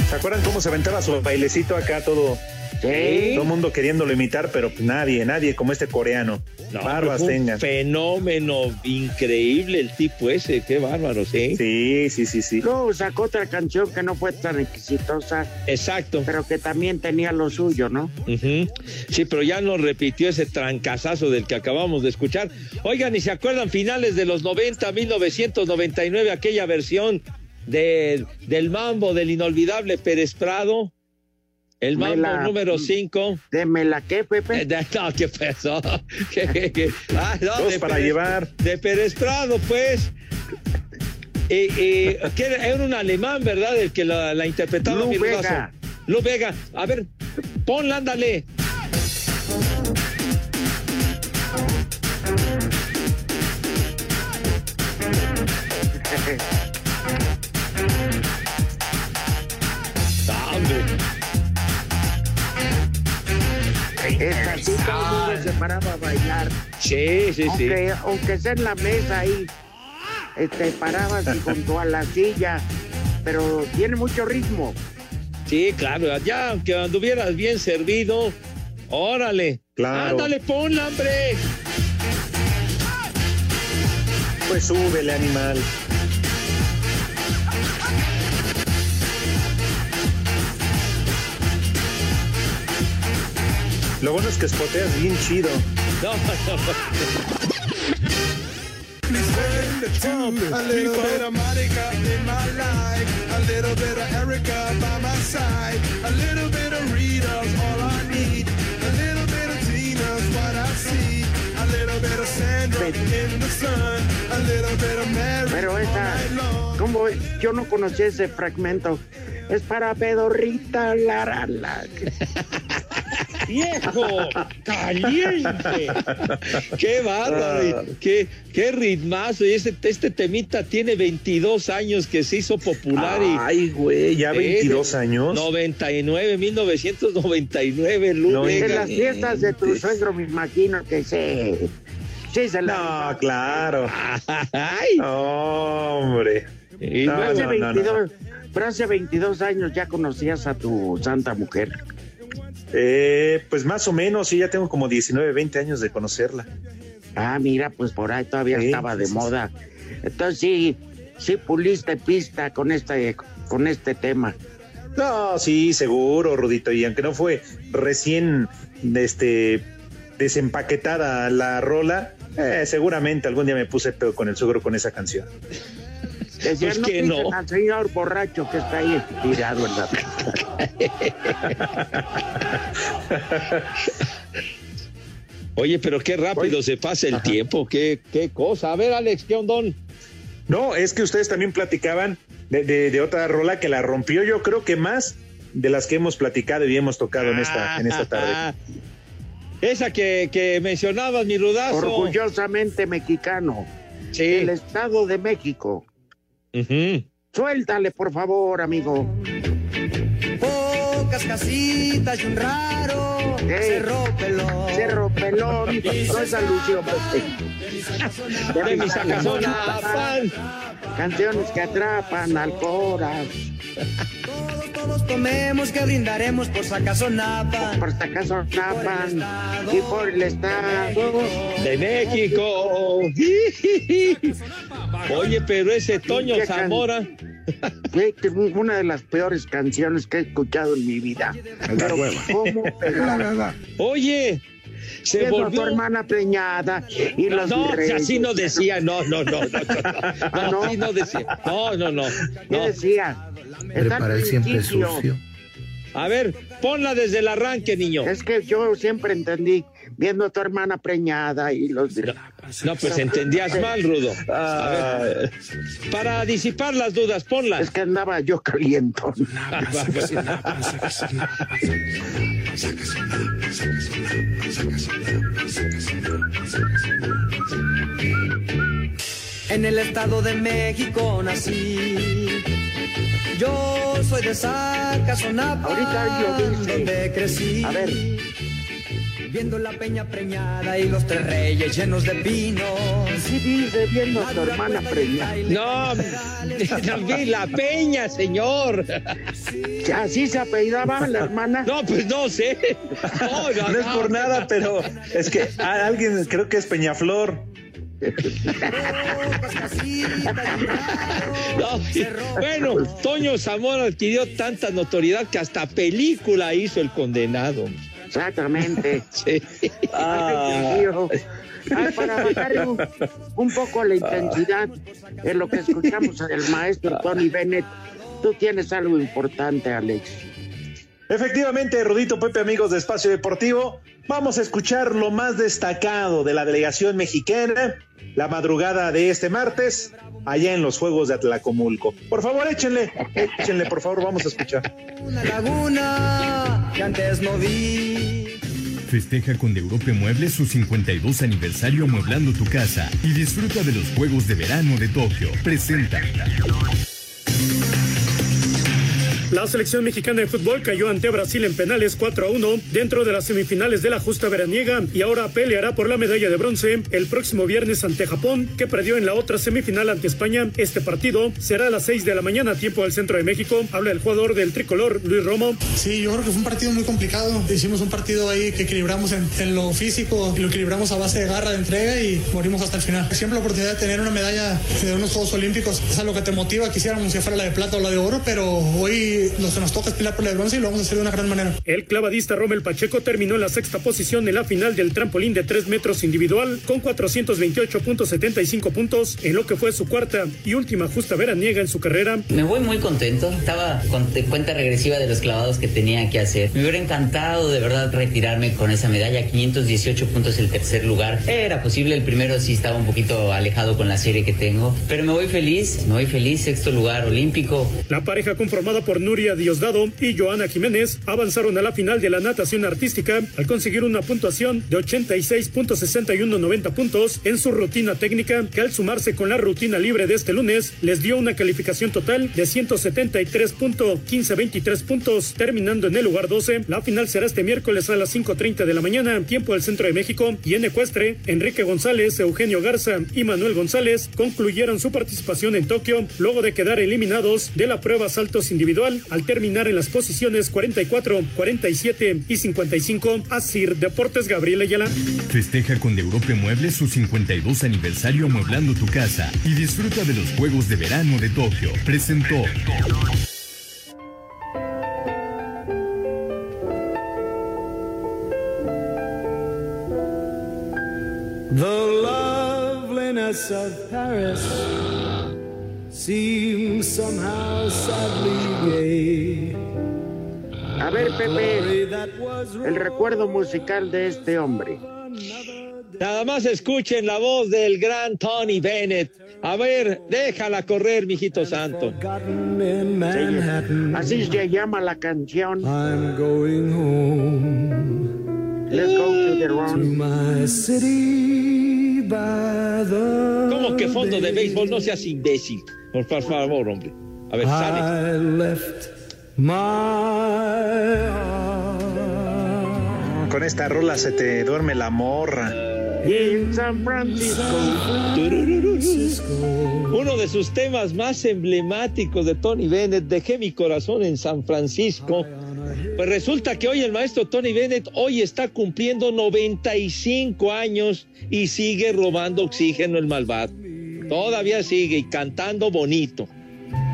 ¿Se acuerdan cómo se aventaba su bailecito acá todo Sí. Todo el mundo queriéndolo imitar, pero pues nadie, nadie como este coreano. No, Barbas tengan. Fenómeno increíble el tipo ese, qué bárbaro, sí. Sí, sí, sí, sí. Luego sacó otra canción que no fue tan exitosa, Exacto. pero que también tenía lo suyo, ¿no? Sí, pero ya nos repitió ese trancazazo del que acabamos de escuchar. Oigan, ¿y se acuerdan finales de los 90, 1999, aquella versión de, del mambo del inolvidable Pérez Prado? El mambo la- número 5. ¿De me la qué, Pepe? (laughs) No, ¿qué pasó? (laughs) ¿Qué, qué, qué? Ah, no, Dos de para Pérez- llevar. De Pérez Prado, pues. Eh, (laughs) eh, que era, un alemán, ¿verdad? El que la, la interpretaba. Lu. Vega. Lu Vega. A ver, ponla, ándale. Esta sí todo el mundo se paraba a bailar. Sí, sí, sí. Aunque, sea en la mesa ahí, este, parabas (laughs) y junto a la silla, pero tiene mucho ritmo. Sí, claro, ya aunque anduvieras bien servido, órale. Claro. Ándale, ponla, hombre. Pues súbele, animal. Sandra in the sun, a little bit of Mary. Pero esa, ¿cómo? Yo no conocí ese fragmento. Es para pedorrita, la, la, la. ¡Viejo! ¡Caliente! ¡Qué bárbaro! y ¡Qué, qué ritmazo! Y este, este temita tiene 22 años que se hizo popular. y Ay, güey, ya Eh, 22 de- años. 99, 1999, Lu No, Vega. En las fiestas de tu suegro me imagino que sí. Sí, se la... No, claro. Ay. Hombre. Y No, hace no, no, no. 22, pero hace 22 años ya conocías a tu santa mujer. Eh, pues más o menos, sí, ya tengo como 19, 20 años de conocerla. Ah, mira, pues por ahí todavía Sí, estaba de sí, moda. Entonces sí, sí puliste pista con este, con este tema. No, sí, seguro, Rudito. Y aunque no fue recién este, desempaquetada la rola, eh, seguramente algún día me puse pedo con el suegro con esa canción. Decía, Pues no que no. al señor borracho que está ahí tirado en la (laughs) Oye, pero qué rápido se pasa el tiempo. Qué, qué cosa. A ver, Alex, ¿qué ondón? No, es que ustedes también platicaban de, de- de otra rola que la rompió, yo creo que más de las que hemos platicado y hemos tocado en esta, en esta tarde. Esa que, que mencionabas, mi rudazo. Orgullosamente mexicano. Sí. El Estado de México. Ujú. Suéltale, por favor, amigo. Pocas casitas y un raro cerro pelón. Cerro Pelón. No es alusión, pues, De mi sacazona, pan. Canciones que atrapan al corazón. Todos, tomemos que brindaremos por Sacazonapa. Por si acaso napan y por el Estado. De México. (laughs) Oye, pero ese Toño ¿Qué can- Zamora. Una de las peores canciones que he escuchado en mi vida. Pero, ¿cómo (laughs) pegar? Oye, se tu volvió. hermana preñada y No, los no, virreyes. así no decía, no, no, no, no, no, (laughs) no, no? así no decía, no, no, no, ¿Qué no. decía? Está al principio. A ver, ponla desde el arranque, niño. Es que yo siempre entendí, viendo a tu hermana preñada y los... No, pues entendías mal, Rudo. A ver, para disipar las dudas, ponla. Es que andaba yo caliento. En el Estado de México nací. Yo soy de Sacazonapa, Ahorita lo dice. donde crecí. A ver. Viendo la peña preñada y los tres reyes llenos de pinos. Sí, dice, viendo a tu hermana preñada. No, David La (laughs) Peña, señor. ¿Así se apellidaba la hermana? No, pues no sé. (laughs) No, no, No es por nada, pero es que a alguien creo que es Peñaflor. No, bueno, Toño Zamora adquirió tanta notoriedad que hasta película hizo el condenado. Exactamente. (laughs) Sí. Ay, para bajar un, un poco la intensidad en lo que escuchamos del maestro Tony Bennett, tú tienes algo importante, Alex. Efectivamente, Rudito Pepe, amigos de Espacio Deportivo, vamos a escuchar lo más destacado de la delegación mexicana la madrugada de este martes allá en los Juegos de Atlacomulco. Por favor, échenle, échenle, por favor, vamos a escuchar. Una laguna que antes no vi. Festeja con De Europe Muebles su 52 aniversario amueblando tu casa y disfruta de los Juegos de Verano de Tokio. Presenta. La selección mexicana de fútbol cayó ante Brasil en penales 4 a 1 dentro de las semifinales de la justa veraniega y ahora peleará por la medalla de bronce el próximo viernes ante Japón, que perdió en la otra semifinal ante España. Este partido será a las 6 de la mañana, tiempo del centro de México. Habla el jugador del tricolor, Luis Romo. Sí, yo creo que fue un partido muy complicado. Hicimos un partido ahí que equilibramos en, lo físico, lo equilibramos a base de garra, de entrega y morimos hasta el final. Siempre la oportunidad de tener una medalla de unos Juegos Olímpicos es algo que te motiva. Quisiéramos que fuera la de plata o la de oro, pero hoy que nos toca pelear por la bronce y lo vamos a hacer de una gran manera. El clavadista Rommel Pacheco terminó en la sexta posición en la final del trampolín de 3 metros individual con 428.75 puntos en lo que fue su cuarta y última justa veraniega en su carrera. Me voy muy contento. Estaba con cuenta regresiva de los clavados que tenía que hacer. Me hubiera encantado de verdad retirarme con esa medalla. 518 puntos el tercer lugar. Era posible. El primero sí estaba un poquito alejado con la serie que tengo. Pero me voy feliz. Me voy feliz. Sexto lugar olímpico. La pareja conformada por Nuria Diosdado y Joana Jiménez avanzaron a la final de la natación artística al conseguir una puntuación de 86.6190 puntos en su rutina técnica que al sumarse con la rutina libre de este lunes les dio una calificación total de 173.1523 puntos terminando en el lugar 12. La final será este miércoles a las 5.30 de la mañana tiempo del centro de México y en ecuestre Enrique González, Eugenio Garza y Manuel González concluyeron su participación en Tokio luego de quedar eliminados de la prueba saltos individual al terminar en las posiciones 44, 47 y 55. Asir Deportes Gabriel Ayala. Festeja con De Europe Muebles su 52 aniversario amueblando tu casa y disfruta de los Juegos de Verano de Tokio. Presentó. The loveliness of Paris seems somehow sadly gay. A ver, Pepe, el recuerdo musical de este hombre. Nada más escuchen la voz del gran Tony Bennett. A ver, déjala correr, mijito santo. Así se llama la canción. I'm going home Let's go to the to round. my city by the ¿Cómo que fondo de béisbol? No seas imbécil. Por fa- favor, hombre. A ver, sale. I left my heart Con esta rola se te duerme la morra. En San Francisco. Uno de sus temas más emblemáticos de Tony Bennett, Dejé mi corazón en San Francisco. Pues resulta que hoy el maestro Tony Bennett hoy está cumpliendo 95 años y sigue robando oxígeno el malvado. Todavía sigue y cantando bonito.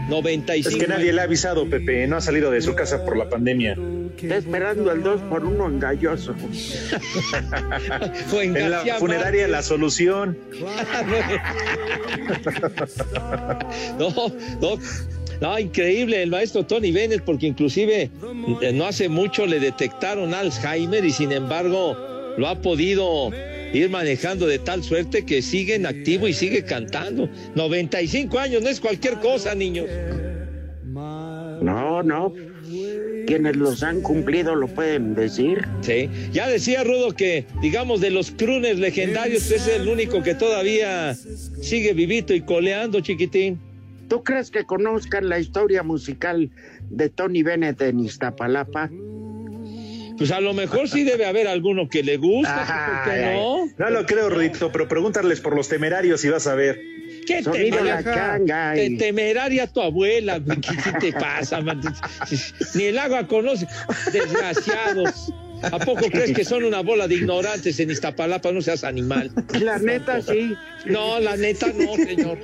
95 Es que nadie le ha avisado, Pepe. No ha salido de su casa por la pandemia. Está esperando el 2 por 1 en Galloso. (laughs) Fue en la funeraria. La Solución. (laughs) No, no, no, increíble el maestro Tony Bennett, porque inclusive eh, no hace mucho le detectaron Alzheimer y sin embargo lo ha podido ir manejando de tal suerte que sigue en activo y sigue cantando. 95 años, no es cualquier cosa, niños. No, no. Quienes los han cumplido lo pueden decir. Sí, ya decía Rudo que, digamos, de los crooners legendarios, es el único que todavía sigue vivito y coleando, chiquitín. ¿Tú crees que conozcan la historia musical de Tony Bennett en Iztapalapa? Pues a lo mejor sí debe haber alguno que le gusta, ¿por qué Ay, no? no lo creo, Rudito, pero pregúntales por los temerarios y vas a ver. ¿Qué temeraria? Te- temeraria tu abuela, ¿qué, te pasa, man? Ni el agua conoce, desgraciados. ¿A poco crees que son una bola de ignorantes en Iztapalapa? No seas animal. La neta, sí. No, la neta no, señor.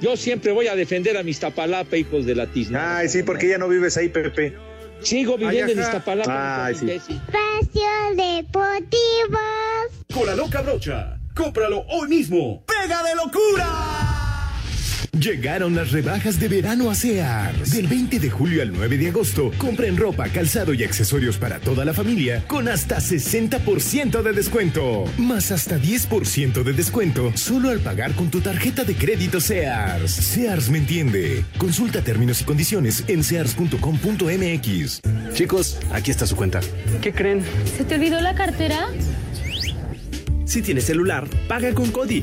Yo siempre voy a defender a mis Iztapalapa, hijos de la tizna. Ay, sí, porque ya no vives ahí, Pepe. Sigo viviendo en. Iztapalapa. Ay, sí. Espacio Deportivo. Con la loca brocha. Cómpralo hoy mismo. ¡Pega de locura! Llegaron las rebajas de verano a Sears. Del 20 de julio al 9 de agosto, compren ropa, calzado y accesorios para toda la familia con hasta 60% de descuento. Más hasta 10% de descuento solo al pagar con tu tarjeta de crédito Sears. Sears me entiende. Consulta términos y condiciones en sears.com.mx. Chicos, aquí está su cuenta. ¿Qué creen? ¿Se te olvidó la cartera? Si tienes celular, paga con Cody.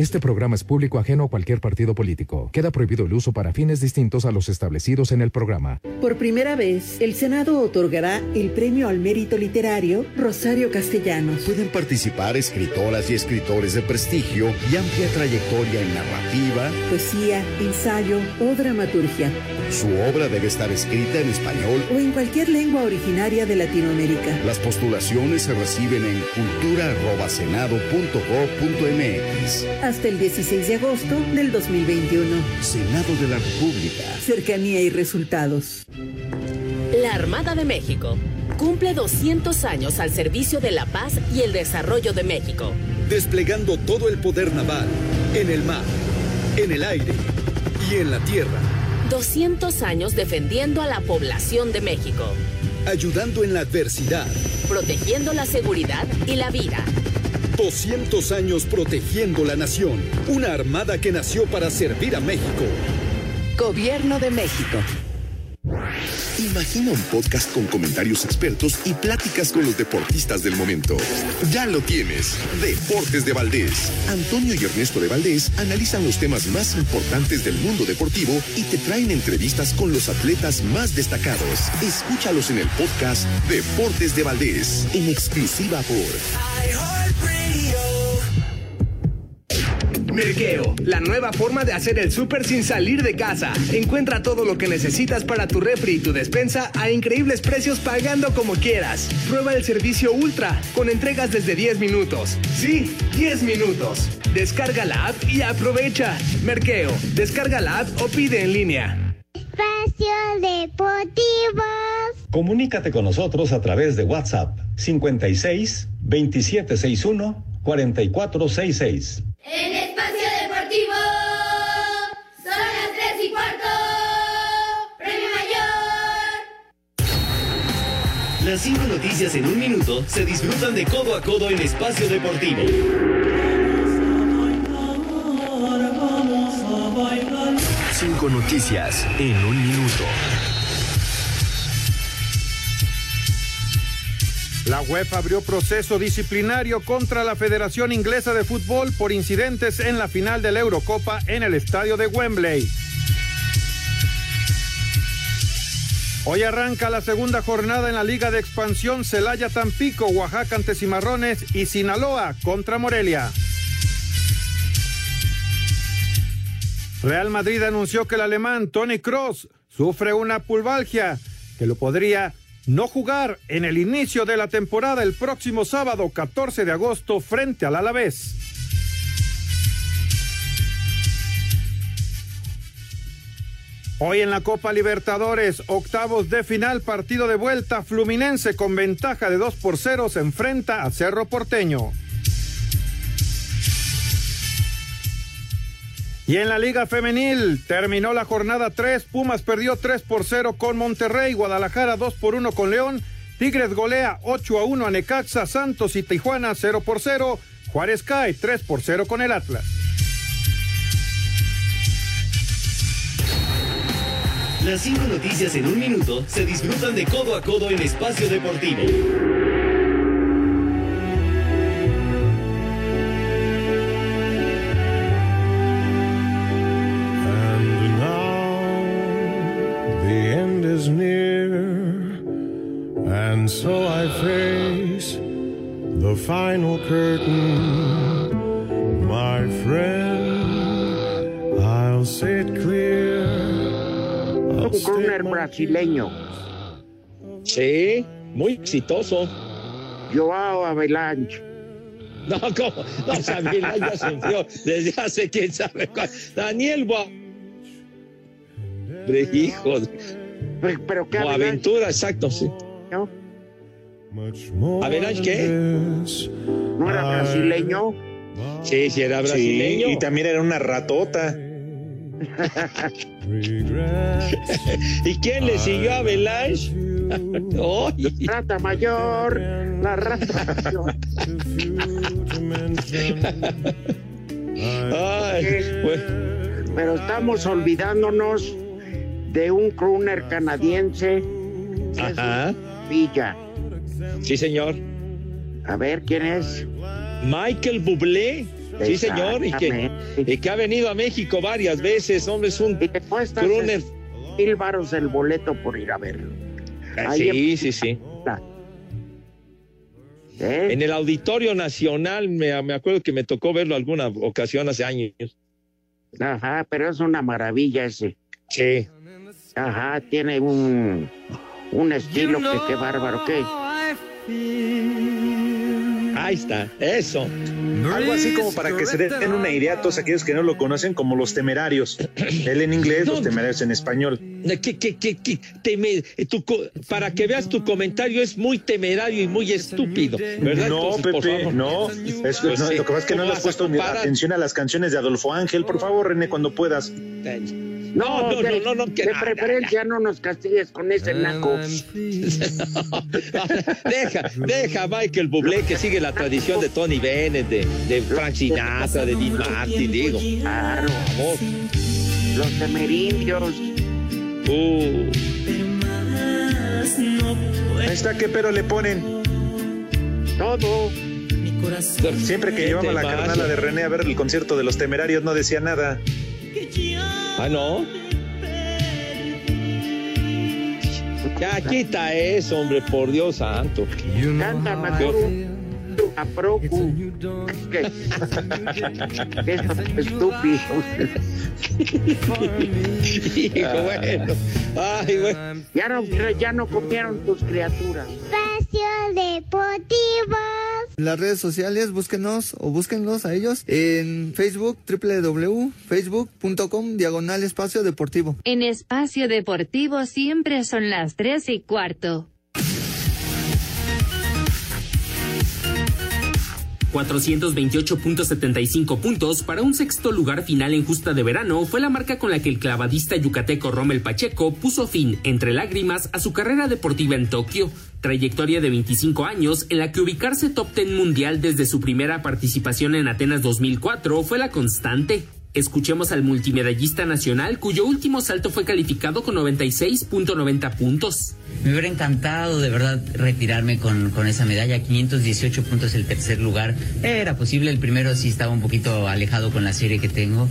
Este programa es público ajeno a cualquier partido político. Queda prohibido el uso para fines distintos a los establecidos en el programa. Por primera vez, el Senado otorgará el premio al mérito literario Rosario Castellanos. Pueden participar escritoras y escritores de prestigio y amplia trayectoria en narrativa. Poesía, ensayo o dramaturgia. Su obra debe estar escrita en español. O en cualquier lengua originaria de Latinoamérica. Las postulaciones se reciben en cultura.senado.gov.mx. Hasta el 16 de agosto del 2021. Senado de la República. Cercanía y resultados. La Armada de México cumple 200 años al servicio de la paz y el desarrollo de México. Desplegando todo el poder naval, en el mar, en el aire y en la tierra. 200 años defendiendo a la población de México. Ayudando en la adversidad. Protegiendo la seguridad y la vida. 200 años protegiendo la nación. Una armada que nació para servir a México. Gobierno de México. Imagina un podcast con comentarios expertos y pláticas con los deportistas del momento. Ya lo tienes. Deportes de Valdés. Antonio y Ernesto de Valdés analizan los temas más importantes del mundo deportivo y te traen entrevistas con los atletas más destacados. Escúchalos en el podcast Deportes de Valdés, en exclusiva por Merqueo, la nueva forma de hacer el súper sin salir de casa. Encuentra todo lo que necesitas para tu refri y tu despensa a increíbles precios pagando como quieras. Prueba el servicio Ultra con entregas desde 10 minutos. Sí, 10 minutos. Descarga la app y aprovecha. Merqueo, descarga la app o pide en línea. Espacio Deportivo. Comunícate con nosotros a través de WhatsApp 56 2761 4466. En Espacio Deportivo. Son las 3 y cuarto. Premio Mayor. Las cinco noticias en un minuto se disfrutan de codo a codo en Espacio Deportivo. Cinco noticias en un minuto. La UEFA abrió proceso disciplinario contra la Federación Inglesa de Fútbol por incidentes en la final de la Eurocopa en el estadio de Wembley. Hoy arranca la segunda jornada en la Liga de Expansión Celaya Tampico, Oaxaca ante Cimarrones y Sinaloa contra Morelia. Real Madrid anunció que el alemán Tony Cross sufre una pulvalgia que lo podría no jugar en el inicio de la temporada el próximo sábado 14 de agosto frente al Alavés. Hoy en la Copa Libertadores, octavos de final, partido de vuelta, Fluminense con ventaja de 2 por 0 se enfrenta a Cerro Porteño. Y en la Liga Femenil terminó la jornada 3, Pumas perdió 3 por 0 con Monterrey, Guadalajara 2 por 1 con León, Tigres golea 8 a 1 a Necaxa, Santos y Tijuana 0 por 0, Juárez cae 3 por 0 con el Atlas. Las cinco noticias en un minuto se disfrutan de codo a codo en Espacio Deportivo. Brasileño. Sí, muy exitoso. Joao Avalanche. No, ¿cómo? No, Sabina ya se enfrió desde hace quién sabe cuál. Daniel Boa... De hijo. Pero, pero qué O aventura, exacto, sí. ¿No? ¿Avalanche qué? ¿No era brasileño? Sí, sí, era brasileño. Sí, y también era una ratota. ¿Y quién le siguió a Avalanche? ¡Ay! (laughs) La rata mayor, la rata mayor. Ay, pues, Pero estamos olvidándonos de un crooner canadiense. Ajá. Villa. Sí, señor. A ver quién es. Michael Bublé. Sí, señor. Y que, y que ha venido a México varias veces. Hombre, es un Y te cuesta crooner. mil varos el boleto por ir a verlo. Ahí Sí, sí, sí. está. ¿Eh? En el Auditorio Nacional, me, me acuerdo que me tocó verlo alguna ocasión hace años. Ajá, pero es una maravilla ese. Sí. Ajá, tiene un, un estilo que qué bárbaro, ¿qué? Ahí está, eso. Algo así como para que se den una idea a todos aquellos que no lo conocen como los temerarios. (coughs) Él en inglés, los temerarios en español. Que, que, que, que teme- tu co- para que veas tu comentario es muy temerario y muy estúpido, ¿verdad? No, Entonces, Pepe, no. Es- Pues no, sí, Lo que pasa es que no ¿cómo le has a puesto ni comparar? atención a las canciones de Adolfo Ángel. Por favor, René, cuando puedas. No, no, no, no, que de no, preferencia no nos castigues con ese naco. (laughs) deja, deja a Michael Bublé que sigue la tradición de Tony Bennett, de, de Frank Sinatra, de Dean Martin, digo. Claro. Los temerindios. Uh, Ahí está, ¿qué pero le ponen? Todo. Siempre que ¿Qué llevaba la carnala de René a ver el concierto de los temerarios, no decía nada. Ah, no. Ya quita eso, hombre, por Dios santo. Canta un a Procu. (laughs) Estúpido. Hijo, bueno. Ay, bueno. Ya no, ya no comieron tus criaturas. Espacio Deportivo. En las redes sociales, búsquenos o búsquenlos a ellos en Facebook, www.facebook.com, diagonal espacio deportivo. En espacio deportivo siempre son las 3 y cuarto. 428.75 puntos para un sexto lugar final en justa de verano fue la marca con la que el clavadista yucateco Rommel Pacheco puso fin, entre lágrimas, a su carrera deportiva en Tokio. Trayectoria de 25 años en la que ubicarse top 10 mundial desde su primera participación en Atenas 2004 fue la constante. Escuchemos al multimedallista nacional cuyo último salto fue calificado con 96.90 puntos. Me hubiera encantado de verdad retirarme con, con esa medalla, 518 puntos el tercer lugar. Era posible, el primero sí estaba un poquito alejado con la serie que tengo.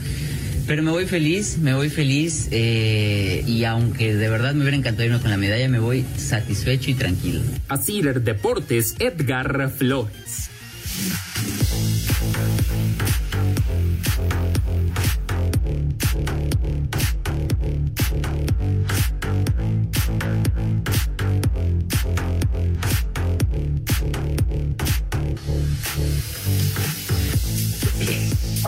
Pero me voy feliz, me voy feliz eh, y aunque de verdad me hubiera encantado irme con la medalla, me voy satisfecho y tranquilo. A Cider Deportes, Edgar Flores.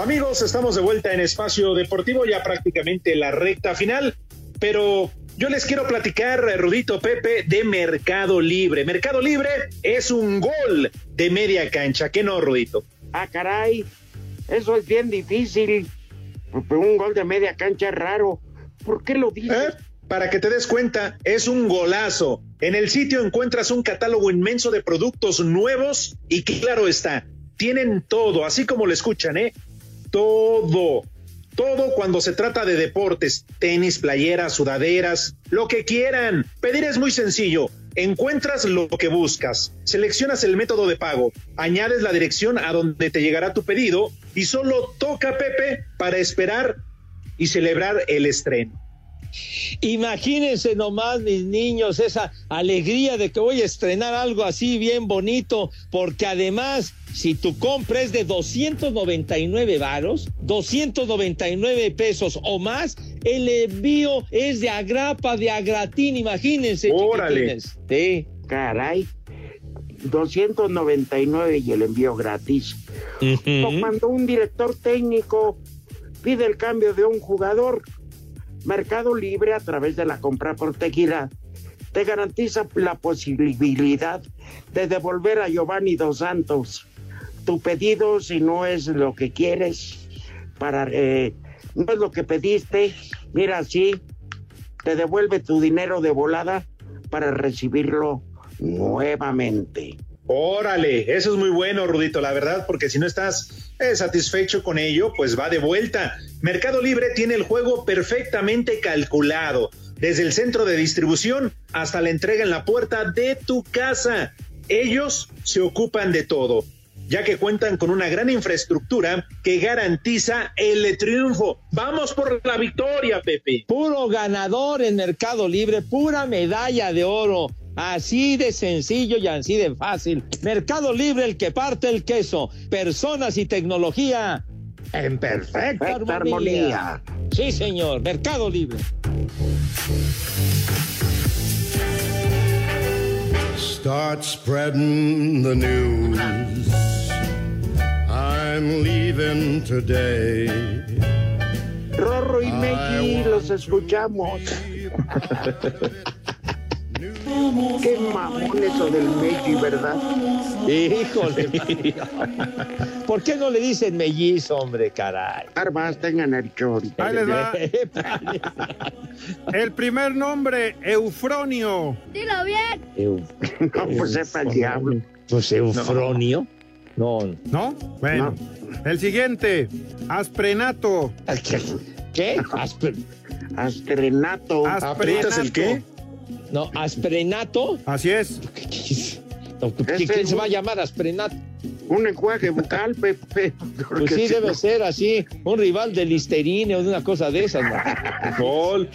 Amigos, estamos de vuelta en Espacio Deportivo, ya prácticamente la recta final. pero yo les quiero platicar, Rudito Pepe, de Mercado Libre. Mercado Libre es un gol de media cancha, ¿qué no, Rudito? Ah, caray, eso es bien difícil. Un gol de media cancha es raro. ¿Por qué lo dices? ¿Eh? Para que te des cuenta, es un golazo. En el sitio encuentras un catálogo inmenso de productos nuevos y claro está, tienen todo, así como lo escuchan, ¿eh? Todo. Todo cuando se trata de deportes, tenis, playeras, sudaderas, lo que quieran. Pedir es muy sencillo. Encuentras lo que buscas, seleccionas el método de pago, añades la dirección a donde te llegará tu pedido y solo toca Pepe para esperar y celebrar el estreno. Imagínense nomás, mis niños, esa alegría de que voy a estrenar algo así bien bonito, porque además, si tu compra es de 299 varos, 299 pesos o más, el envío es de agrapa, de agratín, imagínense. Órale. Sí. Caray, 299 y el envío gratis. O cuando un director técnico pide el cambio de un jugador, Mercado Libre a través de la compra protegida te garantiza la posibilidad de devolver a Giovanni Dos Santos tu pedido si no es lo que quieres. Para eh, no es lo que pediste. Mira sí te devuelve tu dinero de volada para recibirlo nuevamente Órale, eso es muy bueno, Rudito, la verdad, porque si no estás eh, satisfecho con ello, pues va de vuelta. Mercado Libre tiene el juego perfectamente calculado, desde el centro de distribución hasta la entrega en la puerta de tu casa. Ellos se ocupan de todo, ya que cuentan con una gran infraestructura que garantiza el triunfo. Vamos por la victoria, Pepe. Puro ganador en Mercado Libre, pura medalla de oro. Así de sencillo y así de fácil. Mercado Libre, el que parte el queso. Personas y tecnología en perfecta, Perfecta armonía. armonía. Sí, señor. Mercado Libre. Start spreading the news. I'm leaving today. Rorro y Meggy, los escuchamos. (laughs) Qué mamón eso del Meggy, ¿verdad? Híjole. ¿Por qué no le dicen mellizo, hombre, caray? Armas, tengan el chon. Ahí les va. (laughs) El primer nombre, Eufronio. Dilo bien. No, pues sepa el diablo. Pues Eufronio. No. ¿No? Bueno. El siguiente, Asprenato. ¿Qué? Aspe- Astrenato. ¿Aprietas el qué? No, asprenato. Así es. ¿qué- ¿Quién se va a llamar asprenato? Un enjuague bucal, Pepe. Pues sí, debe ser así, un rival del Listerine o de una cosa de esas. ¿no? Gol.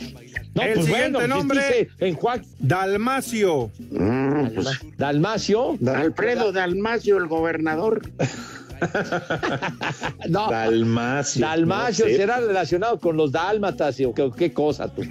No, el pues siguiente bueno, pues nombre, dice en Juan Dalmacio. Mm, pues, Dalmacio. Alfredo Dalmacio, el gobernador. (laughs) No, Dalmacio. Dalmacio No sé. será relacionado con los dálmatas o qué, qué cosa tú.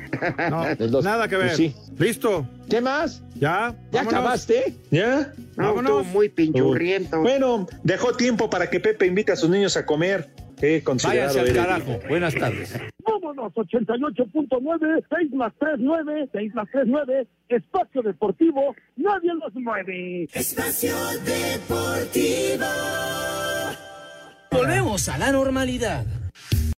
No, (laughs) Los- nada que pues ver. sí. ¿Listo? ¿Qué más? ¿Ya? ¿Ya vámonos. acabaste? ¿Ya? No, Vámonos. estuvo muy pinchurriento. Bueno, dejó tiempo para que Pepe invite a sus niños a comer. Qué considerado Váyanse al carajo. Buenas tardes. Vámonos, 88.9, 6 más 3, 9, 6 más 3, 9, espacio deportivo, nadie los mueve. Espacio Deportivo. Volvemos a la normalidad.